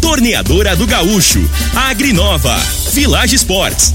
Torneadora do Gaúcho, Agrinova, Village Sports,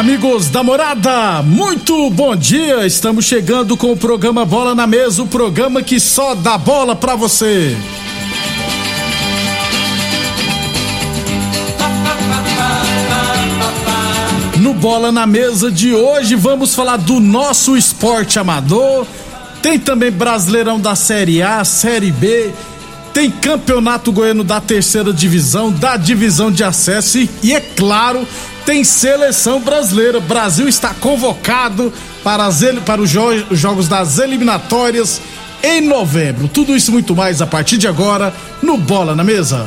Amigos da morada, muito bom dia. Estamos chegando com o programa Bola na Mesa o programa que só dá bola pra você. No Bola na Mesa de hoje vamos falar do nosso esporte amador. Tem também Brasileirão da Série A, Série B. Tem Campeonato Goiano da terceira divisão, da divisão de acesso e, e é claro, tem seleção brasileira. Brasil está convocado para, as, para os, jo- os jogos das eliminatórias em novembro. Tudo isso muito mais a partir de agora no Bola na Mesa.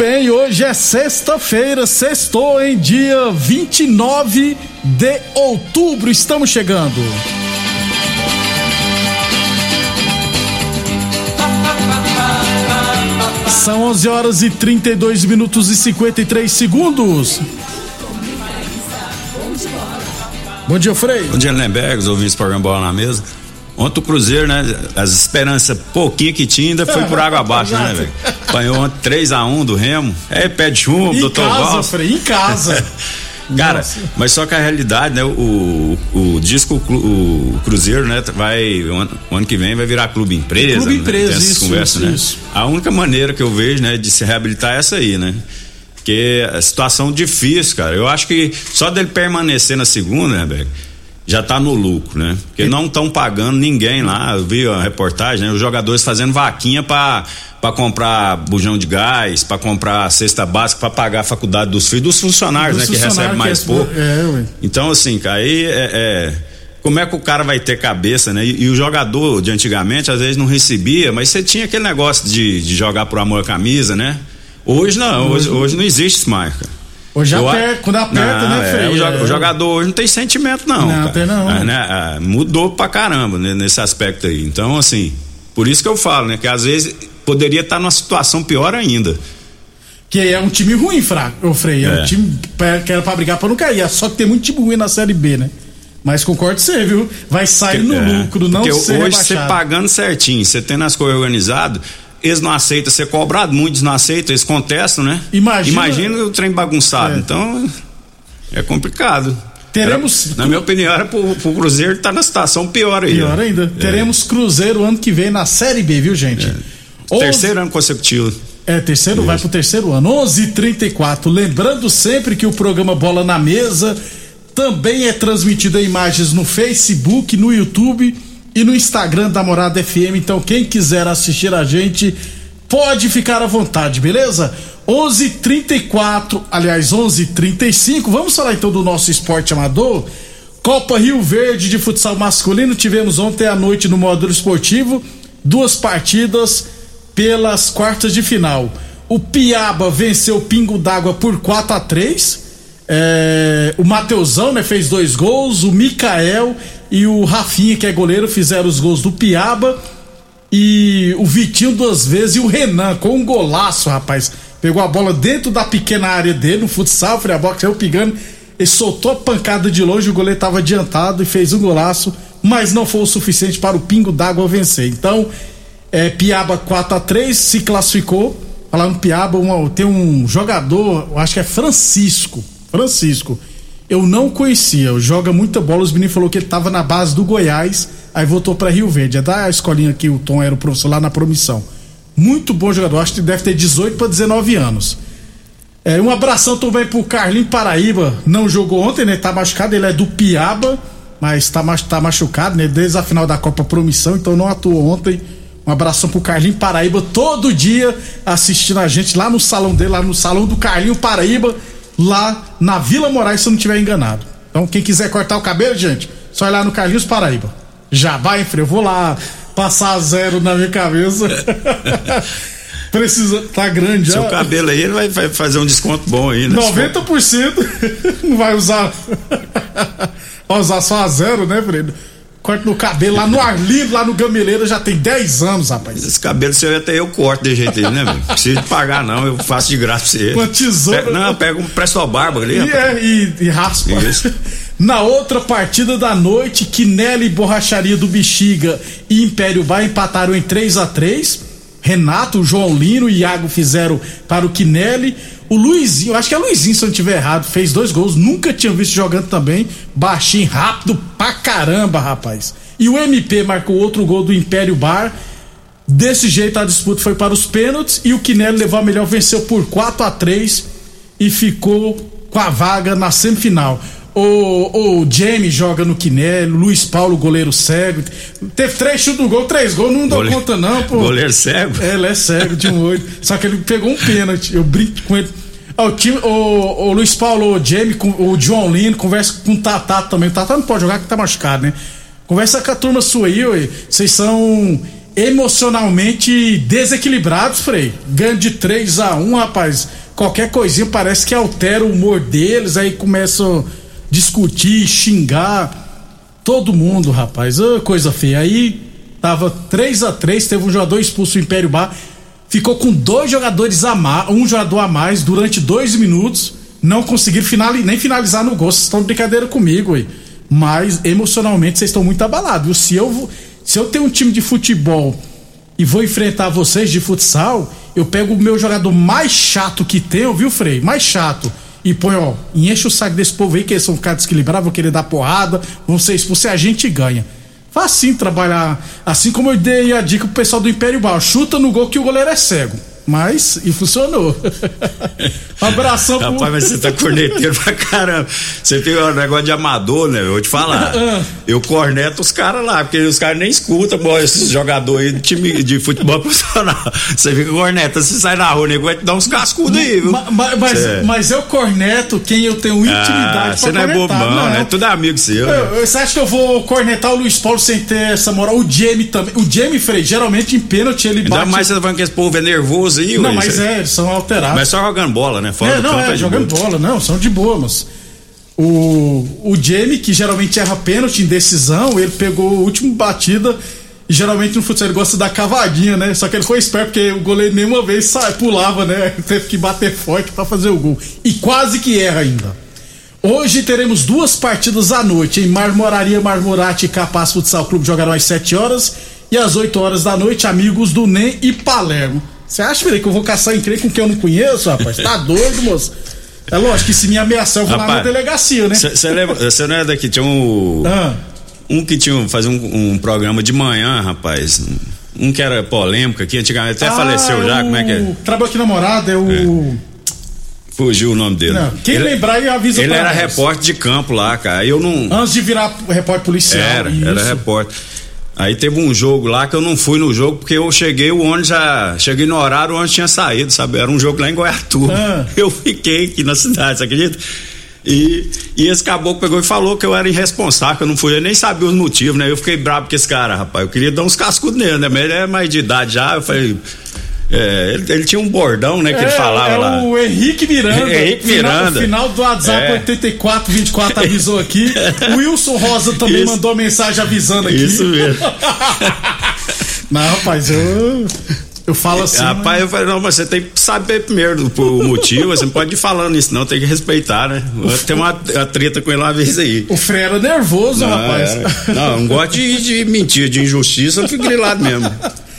Bem, hoje é sexta-feira, sextou em dia 29 de outubro. Estamos chegando. São 11 horas e 32 minutos e 53 segundos. Bom dia, Frei. Bom dia, Lemberg, os ouvintes do programa Bola na Mesa. Ontem o Cruzeiro, né? As esperanças pouquinho que tinha ainda foi por água abaixo, né, velho? Apanhou ontem 3x1 do Remo. É, pé de chumbo, Em doutor casa, Valls. Frei, em casa. Cara, Nossa. mas só que a realidade, né? O, o disco, o Cru- o Cruzeiro, né? Vai, o ano, o ano que vem vai virar clube empresa. Clube né, empresa, isso, conversas, isso, né? isso. A única maneira que eu vejo, né, de se reabilitar é essa aí, né? Porque a situação difícil, cara. Eu acho que só dele permanecer na segunda, né, Beck, já tá no lucro, né? Porque não estão pagando ninguém lá. Eu vi a reportagem, né? Os jogadores fazendo vaquinha pra, pra comprar bujão de gás, pra comprar cesta básica, pra pagar a faculdade dos filhos, dos funcionários, Dos né? Que recebem mais que pouco. é, ué. Então, assim, cara, aí é, é- Como é que o cara vai ter cabeça, né? E, e o jogador de antigamente, às vezes, não recebia, mas você tinha aquele negócio de, de jogar por amor à camisa, né? Hoje não, hoje, hoje não existe isso mais, cara. Hoje Eu aperta, quando aperta, Não, né, é, Frei? É. o jogador hoje não tem sentimento, não. Não, cara. tem não. É, né? Ah, mudou pra caramba né, nesse aspecto aí. Então, assim, por isso que eu falo, né? Que às vezes poderia estar numa situação pior ainda. Que é um time ruim, fraco, ô Frei. É, um É. time pra- que era pra brigar pra não cair. Só que tem muito time ruim na Série B, né? Mas concordo com você, viu? Vai sair no É, lucro, não porque ser hoje você pagando certinho, você tendo as coisas organizadas, eles não aceitam ser cobrado, muitos não aceitam, eles contestam, né? Imagina- Imagina o trem bagunçado. É. Então, é complicado. Teremos- Era- na minha opinião, era pro, pro Cruzeiro estar na situação pior aí. Pior ainda. É. Teremos Cruzeiro ano que vem na Série B, viu, gente? Onze- Terceiro ano consecutivo. É, terceiro, vai pro terceiro ano. 11:34. Lembrando sempre que o programa Bola na Mesa também é transmitido em imagens no Facebook, no YouTube e no Instagram da Morada FM. Então, quem quiser assistir a gente, pode ficar à vontade, beleza? 11:34, aliás, 11:35. Vamos falar então do nosso esporte amador. Copa Rio Verde de futsal masculino. Tivemos ontem à noite no módulo esportivo duas partidas pelas quartas de final. O Piaba venceu o Pingo d'Água por 4 a 3 É, O Mateusão né, fez dois gols. O Mikael e o Rafinha, que é goleiro, fizeram os gols do Piaba. e o Vitinho duas vezes e o Renan com um golaço, rapaz. Pegou a bola dentro da pequena área dele, no futsal, o box saiu pegando, ele soltou a pancada de longe, o goleiro estava adiantado e fez um golaço, mas não foi o suficiente para o Pingo d'Água vencer. Então, é, Piaba 4 a 3 se classificou. Falando Piaba, uma, tem um jogador, acho que é Francisco. Francisco. Eu não conhecia, joga muita bola. Os meninos falou que ele estava na base do Goiás, aí voltou para Rio Verde. É da escolinha que o Tom era o professor lá na Promissão. Muito bom jogador, acho que deve ter 18 para 19 anos. É, um abração também pro Carlinho Paraíba. Não jogou ontem, né? Tá machucado, ele é do Piaba, mas tá, tá machucado, né? Desde a final da Copa Promissão, então não atuou ontem. Um abração pro Carlinho Paraíba, todo dia assistindo a gente lá no salão dele, lá no salão do Carlinho Paraíba lá na Vila Moraes, se eu não estiver enganado. Então, quem quiser cortar o cabelo, gente, só ir lá no Carlinhos Paraíba. Já vai, freio. Eu vou lá passar zero na minha cabeça. Precisa. Tá grande Seu cabelo aí, ele vai, vai, fazer um desconto bom aí, né? 90% não vai usar. vai usar só a zero, né, Fredo? Corte no cabelo lá no Arlindo, lá no Gameleira, já tem 10 anos, rapaz. Esse cabelo seu até eu corto de jeito aí, né, velho? Precisa de pagar, não, eu faço de graça pra você. Com a tesoura. Pega, não, pega um presto barba ali. E, é, e, e raspa. Isso. Na outra partida da noite, Quinelli Borracharia do Bexiga e Império Bar empataram em 3 a 3 Renato, João Lino e Iago fizeram para o Quinelli. O Luizinho, acho que é Luizinho, se eu não estiver errado, fez dois gols, nunca tinha visto jogando também. Baixinho, rápido pra caramba, rapaz. E o MP marcou outro gol do Império Bar. Desse jeito a disputa foi para os pênaltis e o Quinelli levou a melhor, venceu por 4 a 3 e ficou com a vaga na semifinal. O, o Jamie joga no Quinelli, Luiz Paulo, goleiro cego. Teve três chutes no gol, três gols, não dou Gole... conta, não, pô. Goleiro cego? É, ele é cego de um olho. Só que ele pegou um pênalti. Eu brinco com ele. o, time, o, o Luiz Paulo, o Jamie, o John Lino, conversa com o Tatá também. O Tatá não pode jogar que tá machucado, né? Conversa com a turma sua aí, ué. Vocês são emocionalmente desequilibrados, Frei. Ganho de 3 a 1 rapaz. Qualquer coisinha parece que altera o humor deles, aí começam discutir, xingar todo mundo, rapaz. Oh, coisa feia. Aí tava 3 a 3 teve um jogador expulso do Império Bar, ficou com dois jogadores a mais, um jogador a mais durante dois minutos, não conseguiram finali nem finalizar no gol. Vocês estão de brincadeira comigo, aí. Mas emocionalmente vocês estão muito abalados. Se eu, se eu tenho um time de futebol e vou enfrentar vocês de futsal, eu pego o meu jogador mais chato que tem, viu, Frei? Mais chato e põe, ó, enche o saco desse povo aí, que eles são ficar desequilibrados, vão querer dar porrada, vão ser expulsos a gente ganha. Facinho trabalhar, assim como eu dei a dica pro pessoal do Império Bar, chuta no gol que o goleiro é cego. Mas, e funcionou. um abração pro... Rapaz, mas você tá corneteiro pra caramba. Você tem um negócio de amador, né? Eu vou te falar. Ah. eu corneto os caras lá, porque os caras nem escutam, esses jogadores aí de time de futebol profissional. Você fica corneta, você sai na rua, nego vai te dar uns cascudos aí, viu? Mas, mas, é. mas, eu corneto quem eu tenho intimidade ah, Você não é bobão, não. né? Tudo amigo seu. Eu, né? Você acha que eu vou cornetar o Luiz Paulo sem ter essa moral? O Jamie também. O Jamie Frei, geralmente em pênalti ele bate. Ainda mais você tá falando que esse povo é nervoso Não, mas é, eles são alterados. Mas só jogando bola, né? Fora é, não, é, é jogando boa. bola, não, são de boa, mas. O, o Jamie, que geralmente erra pênalti em decisão, ele pegou a última batida. E geralmente no futsal ele gosta da cavadinha, né? Só que ele foi esperto porque o goleiro nenhuma vez sai, pulava, né? Teve que bater forte para fazer o gol. E quase que erra ainda. Hoje teremos duas partidas à noite em Marmoraria, Marmorate e Capaz Futsal Clube jogarão às 7 horas e às 8 horas da noite, amigos do NEM e Palermo. Você acha, Felipe, que eu vou caçar encrenca com quem eu não conheço, rapaz? Tá doido, moço? É lógico que se me ameaçar, eu vou rapaz, lá na delegacia, né? Você não é daqui, tinha um. Ah. Um que tinha fazer um, um, programa de manhã, rapaz. Um que era polêmico aqui, antigamente até ah, faleceu já, como é que é? Trabalho aqui namorado, é o. É. Fugiu o nome dele. Não, quem ele, lembrar aí avisa Ele era repórter de campo lá, cara. Eu não. Antes de virar repórter policial. Era, isso. era repórter. Aí teve um jogo lá que eu não fui no jogo porque eu cheguei, o ônibus já. Cheguei no horário, o ônibus tinha saído, sabe? Era um jogo lá em Goiatuba. Ah. Eu fiquei aqui na cidade, você acredita? E, e esse caboclo pegou e falou que eu era irresponsável, que eu não fui, eu nem sabia os motivos, né? Eu fiquei bravo com esse cara, rapaz. Eu queria dar uns cascudos nele, né? Mas ele é mais de idade já. Eu falei, é, ele, ele, tinha um bordão, né, que é, ele falava é lá. O Henrique Miranda. Henrique Miranda. Final, final do WhatsApp é. 8424 avisou aqui. O Wilson Rosa também Isso. mandou mensagem avisando aqui. Isso mesmo. Não, rapaz, eu. Eu falo assim. Rapaz, eu falei, não, mas você tem que saber primeiro o motivo, você não pode ir falando isso, não, tem que respeitar, né? Tem uma, uma treta com ele uma vez aí. O Frei era nervoso, Não, rapaz. era- não, não gosto de, de mentira, de injustiça, eu fico grilado mesmo.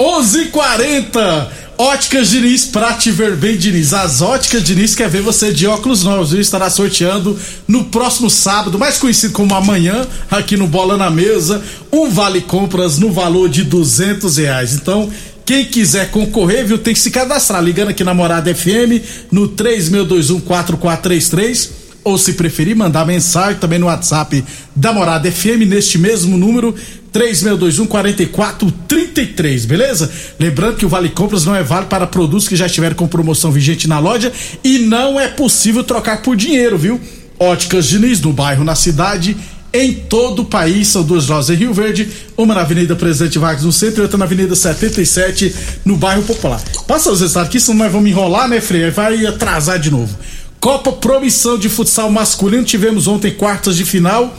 11:40 Óticas Diniz, pra te ver bem, Diniz. As Óticas Diniz quer ver você de óculos novos, viu? Estará sorteando no próximo sábado, mais conhecido como amanhã, aqui no Bola na Mesa, um vale compras no valor de duzentos reais. Então, quem quiser concorrer, viu, tem que se cadastrar, ligando aqui na Morada FM no 36214433 ou se preferir, mandar mensagem também no WhatsApp da Morada FM neste mesmo número 36214433, beleza? Lembrando que o Vale Compras não é válido para produtos que já estiverem com promoção vigente na loja e não é possível trocar por dinheiro, viu? Óticas Diniz no bairro, na cidade, em todo o país. São duas lojas em Rio Verde, uma na Avenida Presidente Vargas no centro e outra na Avenida 77 no bairro Popular. Passa os resultados aqui, senão nós vamos enrolar, né, Freire? Vai atrasar de novo. Copa Promissão de Futsal Masculino, tivemos ontem quartas de final.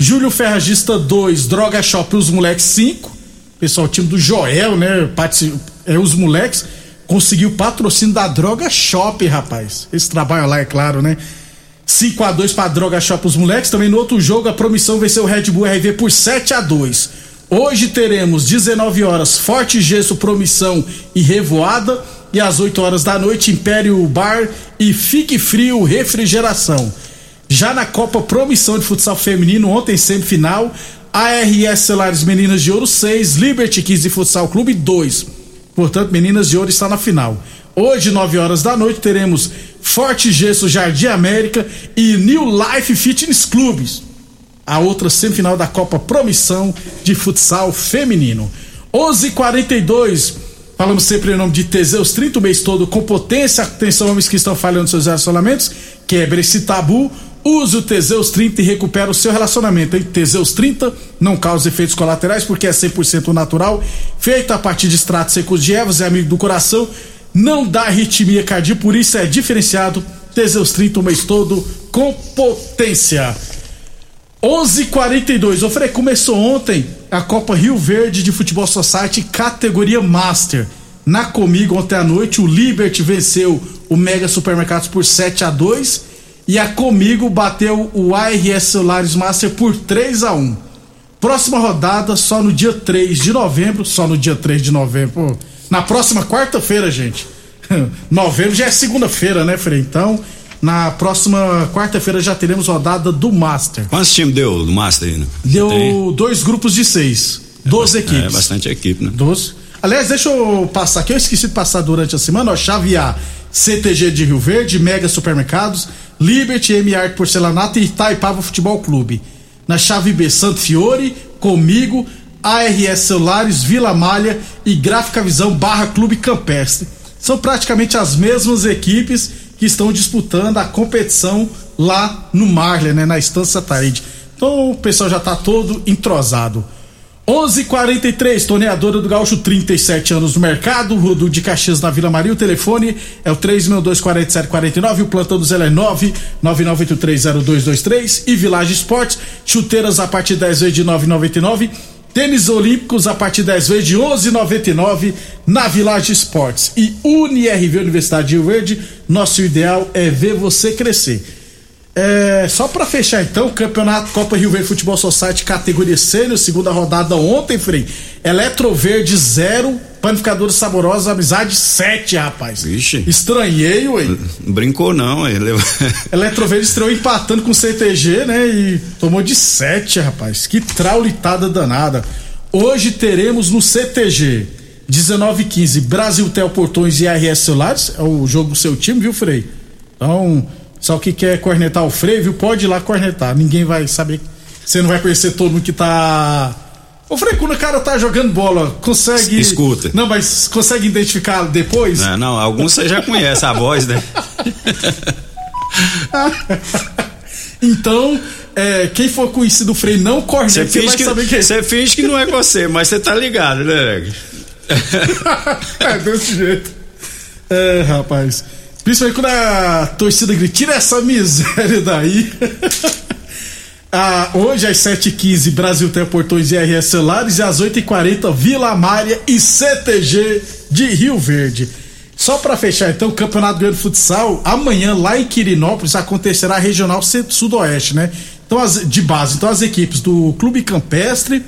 Júlio Ferragista 2, Droga Shop os moleques 5. Pessoal, o time do Joel, né? É, os moleques conseguiu patrocínio da Droga Shop, rapaz. Esse trabalho lá, é claro, né? 5 a 2 para Droga Shop os moleques. Também no outro jogo, a Promissão venceu o Red Bull RV por 7 a 2 Hoje teremos 19 horas Forte Gesso, Promissão e Revoada. E às 8 horas da noite, Império Bar e Fique Frio Refrigeração. Já na Copa Promissão de Futsal Feminino, ontem semifinal, ARS Celares Meninas de Ouro 6, Liberty 15 Futsal Clube 2. Portanto, Meninas de Ouro está na final. Hoje, 9 horas da noite, teremos Forte Gesso Jardim América e New Life Fitness Clubes. A outra semifinal da Copa Promissão de Futsal Feminino. 11:42 Falamos sempre em nome de Teseus 30 o mês todo com potência. Atenção, homens que estão falhando seus relacionamentos. Quebre esse tabu. Use o Teseus 30 e recupera o seu relacionamento. Hein? Teseus 30 não causa efeitos colaterais porque é 100% natural. Feito a partir de extratos secos de ervas, é amigo do coração. Não dá arritmia cardíaca, por isso é diferenciado. Teseus 30 o mês todo com potência. 11:42. O Frei começou ontem a Copa Rio Verde de Futebol Society categoria Master. Na comigo ontem à noite o Liberty venceu o Mega Supermercados por 7 a 2 e a comigo bateu o ARS Celulares Master por 3 a 1. Próxima rodada só no dia 3 de novembro, só no dia 3 de novembro. Na próxima quarta-feira, gente. novembro já é segunda-feira, né, Frei? Então, na próxima quarta-feira já teremos rodada do Master. Quantos times deu do Master aí? né? Deu Tem? dois grupos de seis. 12 equipes. É bastante equipe, né? 12. Aliás, deixa eu passar aqui, eu esqueci de passar durante a semana, ó, chave A, CTG de Rio Verde, Mega Supermercados, Liberty, M Art Porcelanato e Itaipava Futebol Clube. Na chave B, Santo Fiore, Comigo, ARS Celulares, Vila Malha e Gráfica Visão barra Clube Campestre. São praticamente as mesmas equipes que estão disputando a competição lá no Marley, né, na Estância Taíde. Então o pessoal já tá todo entrosado. 11:43 torneadora do Gaúcho, 37 anos no mercado, Rodo de Caxias na Vila Maria. O telefone é o 3624749, o plantão do Zé é 999830223 e Village Esportes, chuteiras a partir de 10 vezes de 9,99. Tênis Olímpicos a partir de 10 vezes de 11,99 na Village Esportes. E UniRV Universidade de Rio Verde, nosso ideal é ver você crescer. É, só pra fechar então, Campeonato Copa Rio Verde Futebol Society categoria sênior, segunda rodada ontem, Frei. Eletroverde 0, Panificadores Saborosos, Amizade 7, rapaz. Vixe. Estranhei, ué. Brincou, não. Ele... Eletroverde estreou empatando com o CTG, né? E tomou de 7, rapaz. Que traulitada danada. Hoje teremos no CTG 19 15 Brasil Tel Portões e RS Celulares. É o jogo do seu time, viu, Frei? Então, só que quer cornetar o Frei, viu? Pode ir lá cornetar. Ninguém vai saber. Você não vai conhecer todo mundo que tá. Ô, Frei, quando o cara tá jogando bola, consegue. Escuta. Não, mas consegue identificar depois? Não, não, alguns você já conhece a voz, né? Então, é, quem for conhecido o Frei não corneta, Você vai que, saber quem é. você finge que não é você, mas você tá ligado, né? é, desse jeito. É, rapaz. Principalmente quando a torcida grita, tira essa miséria daí. Ah, hoje às 7h15, Brasil tem portões e RS Celulares e às 8h40, Vila Mária e CTG de Rio Verde. Só para fechar, então, o Campeonato Goiano de Futsal, amanhã lá em Quirinópolis acontecerá a Regional Centro- Sudoeste, né? Então, as, de base, então as equipes do Clube Campestre,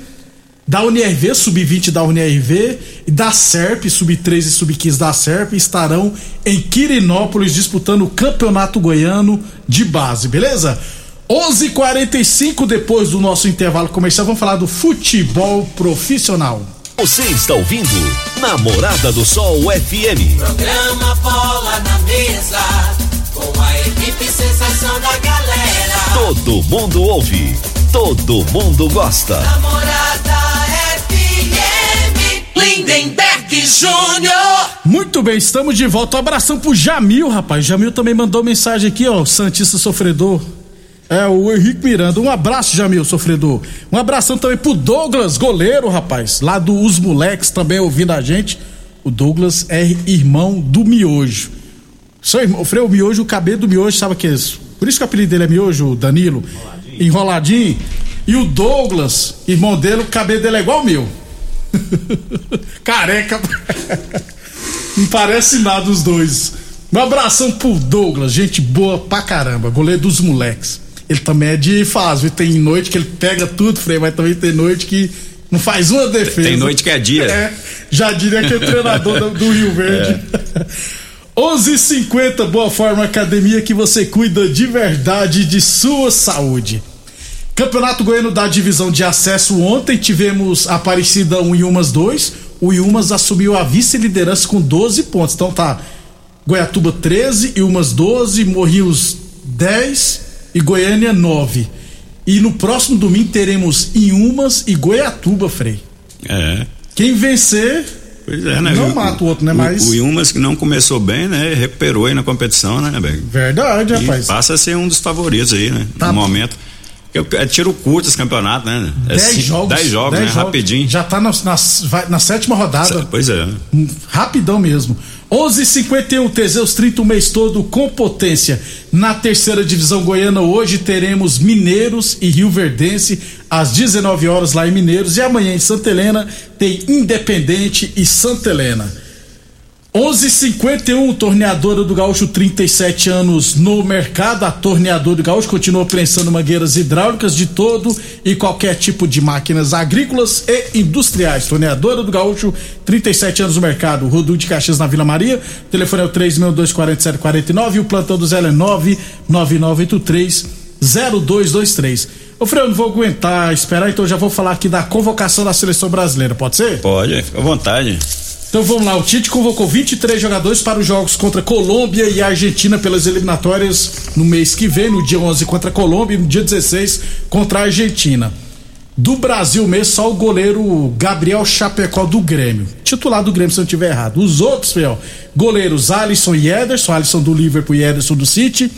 da UNIRV, Sub-20 da UNIRV e da SERP, Sub-13 e Sub-15 da SERP estarão em Quirinópolis disputando o Campeonato Goiano de base, beleza? 11:45 depois do nosso intervalo comercial, vamos falar do futebol profissional. Você está ouvindo Namorada do Sol FM. Programa Bola na Mesa, com a equipe sensação da galera. Todo mundo ouve, todo mundo gosta. Namorada. Lindenberg Júnior. Muito bem, estamos de volta. Um abração pro Jamil, rapaz. Jamil também mandou mensagem aqui, ó. Santista Sofredor. É, o Henrique Miranda. Um abraço, Jamil, sofredor. Um abração também pro Douglas, goleiro, rapaz. Lá do Os Moleques, também ouvindo a gente. O Douglas é irmão do Miojo. Seu irmão, Freio, o Miojo, o cabelo do Miojo, sabe o que é isso? Por isso que o apelido dele é Miojo, o Danilo. Enroladinho. E o Douglas, irmão dele, o cabelo dele é igual ao meu. Careca. Não parece nada os dois. Um abração pro Douglas, gente boa pra caramba, goleiro dos moleques. Ele também é de fase, tem noite que ele pega tudo, Frei, mas também tem noite que não faz uma defesa. Tem noite que é dia. É, já diria que é treinador do, do Rio Verde. 11:50 Boa Forma Academia que você cuida de verdade de sua saúde. Campeonato Goiano da divisão de acesso ontem tivemos Aparecida 1 e Umas 2. O Iumas assumiu a vice-liderança com 12 pontos. Então tá Goiatuba 13, Iumas 12, Morrinhos 10 e Goiânia 9. E no próximo domingo teremos Iumas e Goiatuba, Frei. É. Quem vencer Pois é, né? Não mata o outro, né? Mas- O, o Yumas que não começou bem, né? Recuperou aí na competição, né, Beg? Verdade, E rapaz. passa a ser um dos favoritos aí, né? Tá. No momento. Porque É tiro curto esse campeonato, né? É 10 cinco- jogos. 10 jogos, dez né? Rapidinho. Já tá na, na, na sétima rodada. Pois é. Hum, Rapidão mesmo. 11:51 Teseus 30 o mês todo com potência. Na terceira divisão goiana hoje teremos Mineiros e Rio Verdense às 19 horas lá em Mineiros e amanhã em Santa Helena tem Independente e Santa Helena. 11:51 torneadora do Gaúcho 37 anos no mercado. A torneadora do Gaúcho continua prensando mangueiras hidráulicas de todo e qualquer tipo de máquinas agrícolas e industriais. Torneadora do Gaúcho 37 anos no mercado. Rodu de Caxias na Vila Maria. O telefone é o 3624749 e o plantão do Zé é 99983 0223. Ô Freio, não vou aguentar esperar, então já vou falar aqui da convocação da seleção brasileira, pode ser? Pode, fica à vontade. Então vamos lá, o Tite convocou 23 jogadores para os jogos contra Colômbia e Argentina pelas eliminatórias no mês que vem, no dia 11 contra a Colômbia e no dia 16 contra a Argentina. Do Brasil mesmo, só o goleiro Gabriel Chapecó do Grêmio. Titular do Grêmio, se eu estiver errado. Os outros, Fel, goleiros Alisson e Ederson, Alisson do Liverpool e Ederson do City.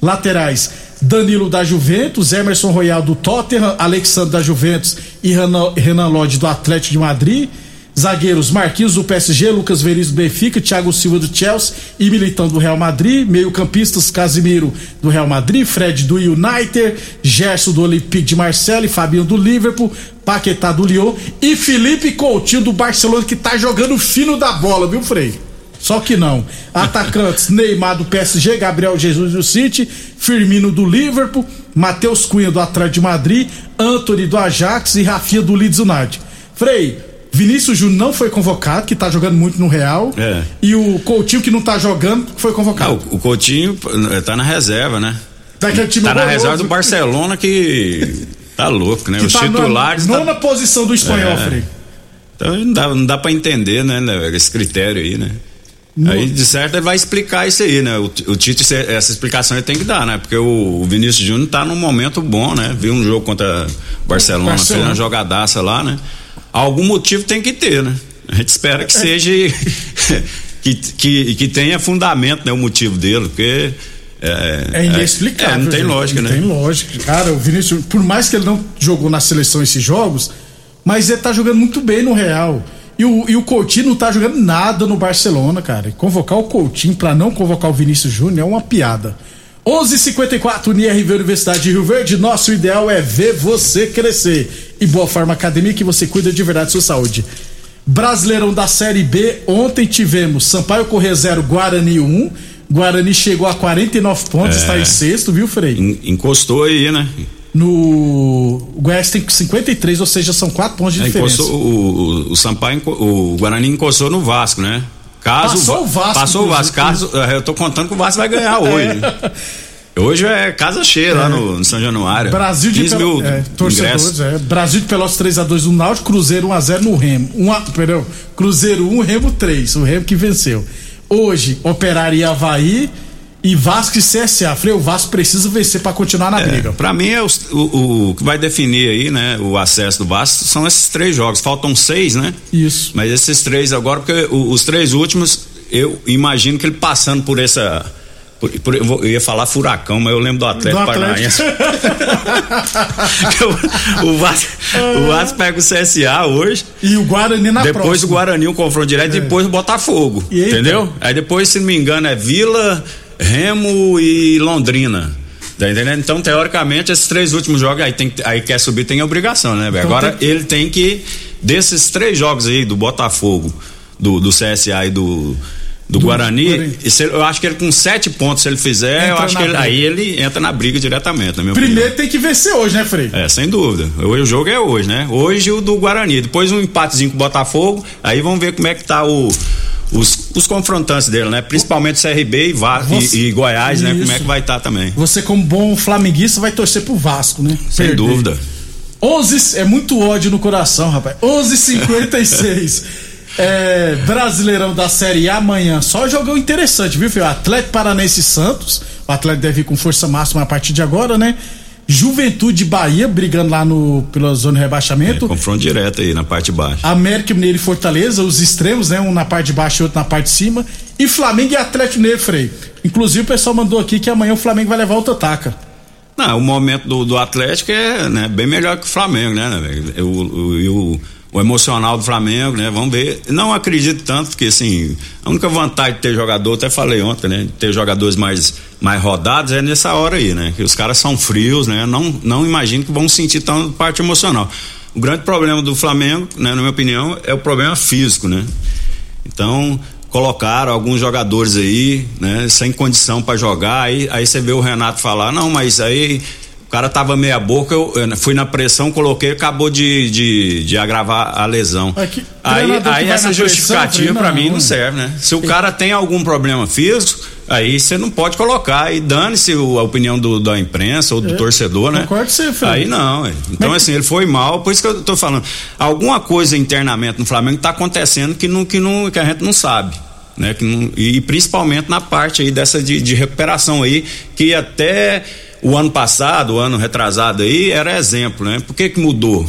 Laterais, Danilo da Juventus, Emerson Royal do Tottenham, Alexandre da Juventus e Renan, Renan Lodge do Atlético de Madrid. Zagueiros Marquinhos do PSG, Lucas Veríssimo do Benfica, Thiago Silva do Chelsea e Militão do Real Madrid. Meio-campistas Casimiro do Real Madrid, Fred do United, Gerson do Olympique de Marseille, Fabinho do Liverpool, Paquetá do Lyon e Felipe Coutinho do Barcelona que tá jogando fino da bola, viu, Frei? Só que não. Atacantes Neymar do PSG, Gabriel Jesus do City, Firmino do Liverpool, Matheus Cunha do Atlético de Madrid, Anthony do Ajax e Rafinha do Leeds United. Frei, Vinícius Júnior não foi convocado, que tá jogando muito no Real. É. E o Coutinho, que não tá jogando, foi convocado. o, o Coutinho pô, tá na reserva, né? Daquele time Tá na reserva do Barcelona que tá louco, né? Que Os tá titulares. na tá- nona posição do espanhol, É. Frei. Então não dá, não dá pra entender, né, né, esse critério aí, né? Aí, de certo, ele vai explicar isso aí, né? O, o Tite, essa explicação ele tem que dar, né? Porque o, o Vinícius Júnior tá num momento bom, né? Viu um jogo contra o Barcelona, Barcelona. fez uma jogadaça lá, né? Algum motivo tem que ter, né? A gente espera que seja. que, que, que tenha fundamento, né? O motivo dele, porque. É, É inexplicável. é, não tem gente. lógica, não né? tem lógica. Cara, o Vinícius, por mais que ele não jogou na seleção esses jogos, mas ele tá jogando muito bem no Real. E o, e o Coutinho não tá jogando nada no Barcelona, cara. E convocar o Coutinho pra não convocar o Vinícius Júnior é uma piada. 11:54 UniRV Universidade de Rio Verde. Nosso ideal é ver você crescer. E Boa Forma Academia que você cuida de verdade da sua saúde. Brasileirão da Série B. Ontem tivemos Sampaio Corrêa 0, Guarani 1. Guarani chegou a 49 pontos, É. está em sexto, viu, Frei? En- Encostou aí, né? No o Goiás tem 53, ou seja, são 4 pontos de É, diferença. encostou, o, o, Sampaio, o Guarani encostou no Vasco, né? Caso Passou o Vasco, Passou o Vasco. Caso, é, eu tô contando que o Vasco vai ganhar hoje. Hoje é casa cheia lá no, no São Januário. Brasil de 15 Pel- mil é, torcedores, é. Brasil de Pelotas 3x2 no Náutico, Cruzeiro 1x0 no Remo. Um a, perdão, Cruzeiro 1, Remo 3. O Remo que venceu. Hoje, Operário e Havaí e Vasco e CSA. Falei, o Vasco precisa vencer pra continuar na briga. É, pra mim, é os- o, o que vai definir aí, né, o acesso do Vasco são esses três jogos. Faltam seis, né? Isso. Mas esses três agora, porque o- os três últimos, eu imagino que ele passando por essa. Eu, ia falar furacão, mas eu lembro do Atlético Do Atlético. Paranaense. o, o Vasco, o Vasco pega o CSA hoje. E o Guarani na depois próxima. o Guarani, um confronto direto, e depois o Botafogo. E aí, entendeu? Aí depois, se não me engano, é Vila, Remo e Londrina. Tá entendendo? Então, teoricamente, esses três últimos jogos, aí, tem, aí quer subir, tem obrigação, né? Então Agora, tem- ele tem que, desses três jogos aí, do Botafogo, do, do CSA e do, do, Guarani, Guarani. ele- eu acho que ele com sete pontos, se ele fizer, eu Entra acho na que ele- aí ele entra na briga diretamente, na Primeiro opinião. tem que vencer hoje, né, Frei? É, sem dúvida. Hoje o jogo é hoje, né? Hoje o do Guarani. Depois um empatezinho com o Botafogo. Aí vamos ver como é que tá o, os, os confrontantes dele, né? Principalmente CRB e, Va Você- e, e Goiás, né? Como é Isso. que vai estar também. Você, como bom flamenguista, vai torcer pro Vasco, né? Sem Perder. dúvida. 11, é muito ódio no coração, rapaz. 11:56. é, Brasileirão da Série A amanhã. Só jogão interessante, viu, filho? Atlético Paranense Santos. O Atlético deve ir com força máxima a partir de agora, né? Juventude Bahia brigando lá no pela zona de rebaixamento. Confronto direto aí na parte de baixo. América Mineiro e Fortaleza, os extremos, né? Um na parte de baixo e outro na parte de cima. E Flamengo e Atlético Mineiro, Frei. Inclusive o pessoal mandou aqui que amanhã o Flamengo vai levar outra taca. Não, o momento do, do Atlético é né, bem melhor que o Flamengo, né, né? O, o, e o, o emocional do Flamengo, né? Vamos ver. Não acredito tanto, porque assim, a única vantagem de ter jogador, até falei ontem, né? de Ter jogadores mais, mais rodados é nessa hora aí, né? Que os caras são frios, né? Não, não imagino que vão sentir tão parte emocional. O grande problema do Flamengo, né, na minha opinião, é o problema físico, né? Então, colocaram alguns jogadores aí, né, sem condição para jogar, aí, aí você vê o Renato falar, não, mas aí o cara tava meia boca, eu, eu fui na pressão, coloquei, acabou de, de, de agravar a lesão. Aí, aí essa justificativa para mim não, serve, né? Se o cara tem algum problema físico, aí você não pode colocar, e dane-se a opinião do, da imprensa ou do É, torcedor, né? concordo com você. Aí não, então Mas- assim, ele foi mal, por isso que eu tô falando. Alguma coisa internamente no Flamengo tá acontecendo que, não, que, não, que a gente não sabe. Né, que não- e principalmente na parte aí dessa de, de recuperação aí, que até o ano passado, o ano retrasado aí, era exemplo, né? Por que que mudou?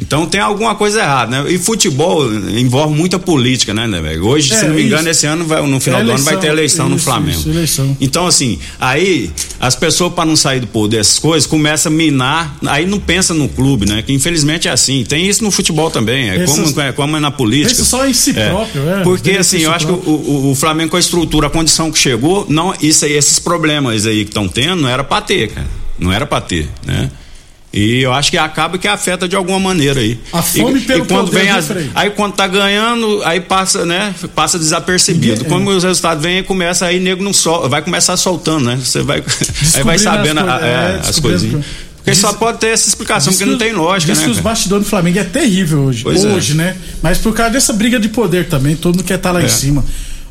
Então tem alguma coisa errada, né? E futebol envolve muita política, né, né velho? Hoje, É, se não me engano, isso. esse ano, vai, no final É do ano, vai ter eleição no isso, Flamengo. isso, eleição. Então, assim, aí as pessoas, para não sair do poder dessas coisas, começam a minar, aí não pensa no clube, né? Que infelizmente é assim. Tem isso no futebol também, é Pensa- como, é como é na política. pensa só em si próprio, é. Porque, assim, si eu acho que próprio. o, o- o Flamengo com a estrutura, a condição que chegou, não, isso aí, esses problemas aí que estão tendo, não era pra ter, cara. Não era pra ter, né? E eu acho que acaba que afeta de alguma maneira aí. A fome e, pelo e quando vem as, Frei? Aí quando tá ganhando, aí passa, né? Passa desapercebido. Quando os resultados vêm, começa aí, nego não sol, vai começar soltando, né? Você vai, aí vai as sabendo a- coisas, é, é, as as. Porque Diz- só pode ter essa explicação, porque não tem lógica, diz né? que os bastidores do Flamengo é terrível hoje. Pois é. hoje, né? Mas por causa dessa briga de poder também, todo mundo quer estar lá É. em cima.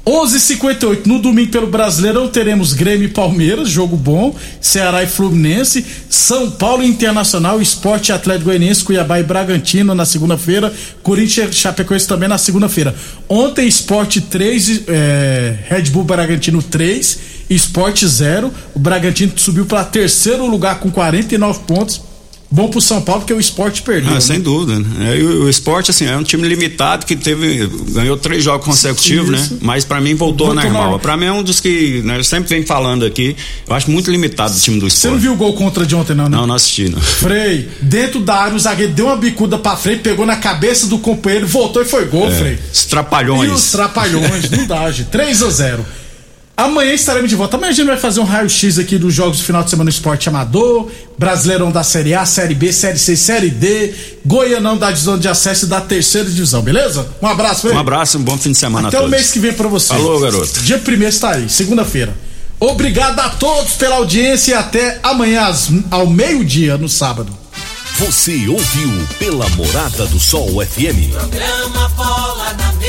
11:58 no domingo pelo Brasileirão teremos Grêmio e Palmeiras, jogo bom, Ceará e Fluminense, São Paulo Internacional, Esporte Atlético Goianiense, Cuiabá e Bragantino na segunda-feira, Corinthians e Chapecoense também na segunda-feira. Ontem Esporte 3, é, Red Bull Bragantino 3, Esporte 0. O Bragantino subiu para terceiro lugar com 49 pontos. Bom pro São Paulo porque o esporte perdeu. Ah, né? sem dúvida. né? É, e o, o esporte, assim, é um time limitado que teve. ganhou três jogos consecutivos, Isso. né? Mas pra mim voltou, Voltou na normal. normal. Pra mim é um dos que. Né, eu sempre venho falando aqui. Eu acho muito limitado o time do esporte. Você não viu o gol contra de ontem, não, né? Não, não assisti, não. Frei, dentro da área, o zagueiro deu uma bicuda pra frente, pegou na cabeça do companheiro, voltou e foi gol, Frei. Os E trapalhões. os trapalhões, não dá, gente. 3 a 0 Amanhã estaremos de volta. Amanhã a gente vai fazer um raio-x aqui dos jogos do final de semana no esporte amador, Brasileirão da Série A, Série B, Série C, Série D, Goianão da divisão de acesso e da terceira divisão, beleza? Um abraço, velho. Um abraço, um bom fim de semana Até a todos. o mês que vem pra você. Falou, garoto. Dia primeiro está aí, segunda-feira. Obrigado a todos pela audiência e até amanhã ao meio-dia no sábado. Você ouviu pela Morada do Sol FM. Programa Bola na Mesa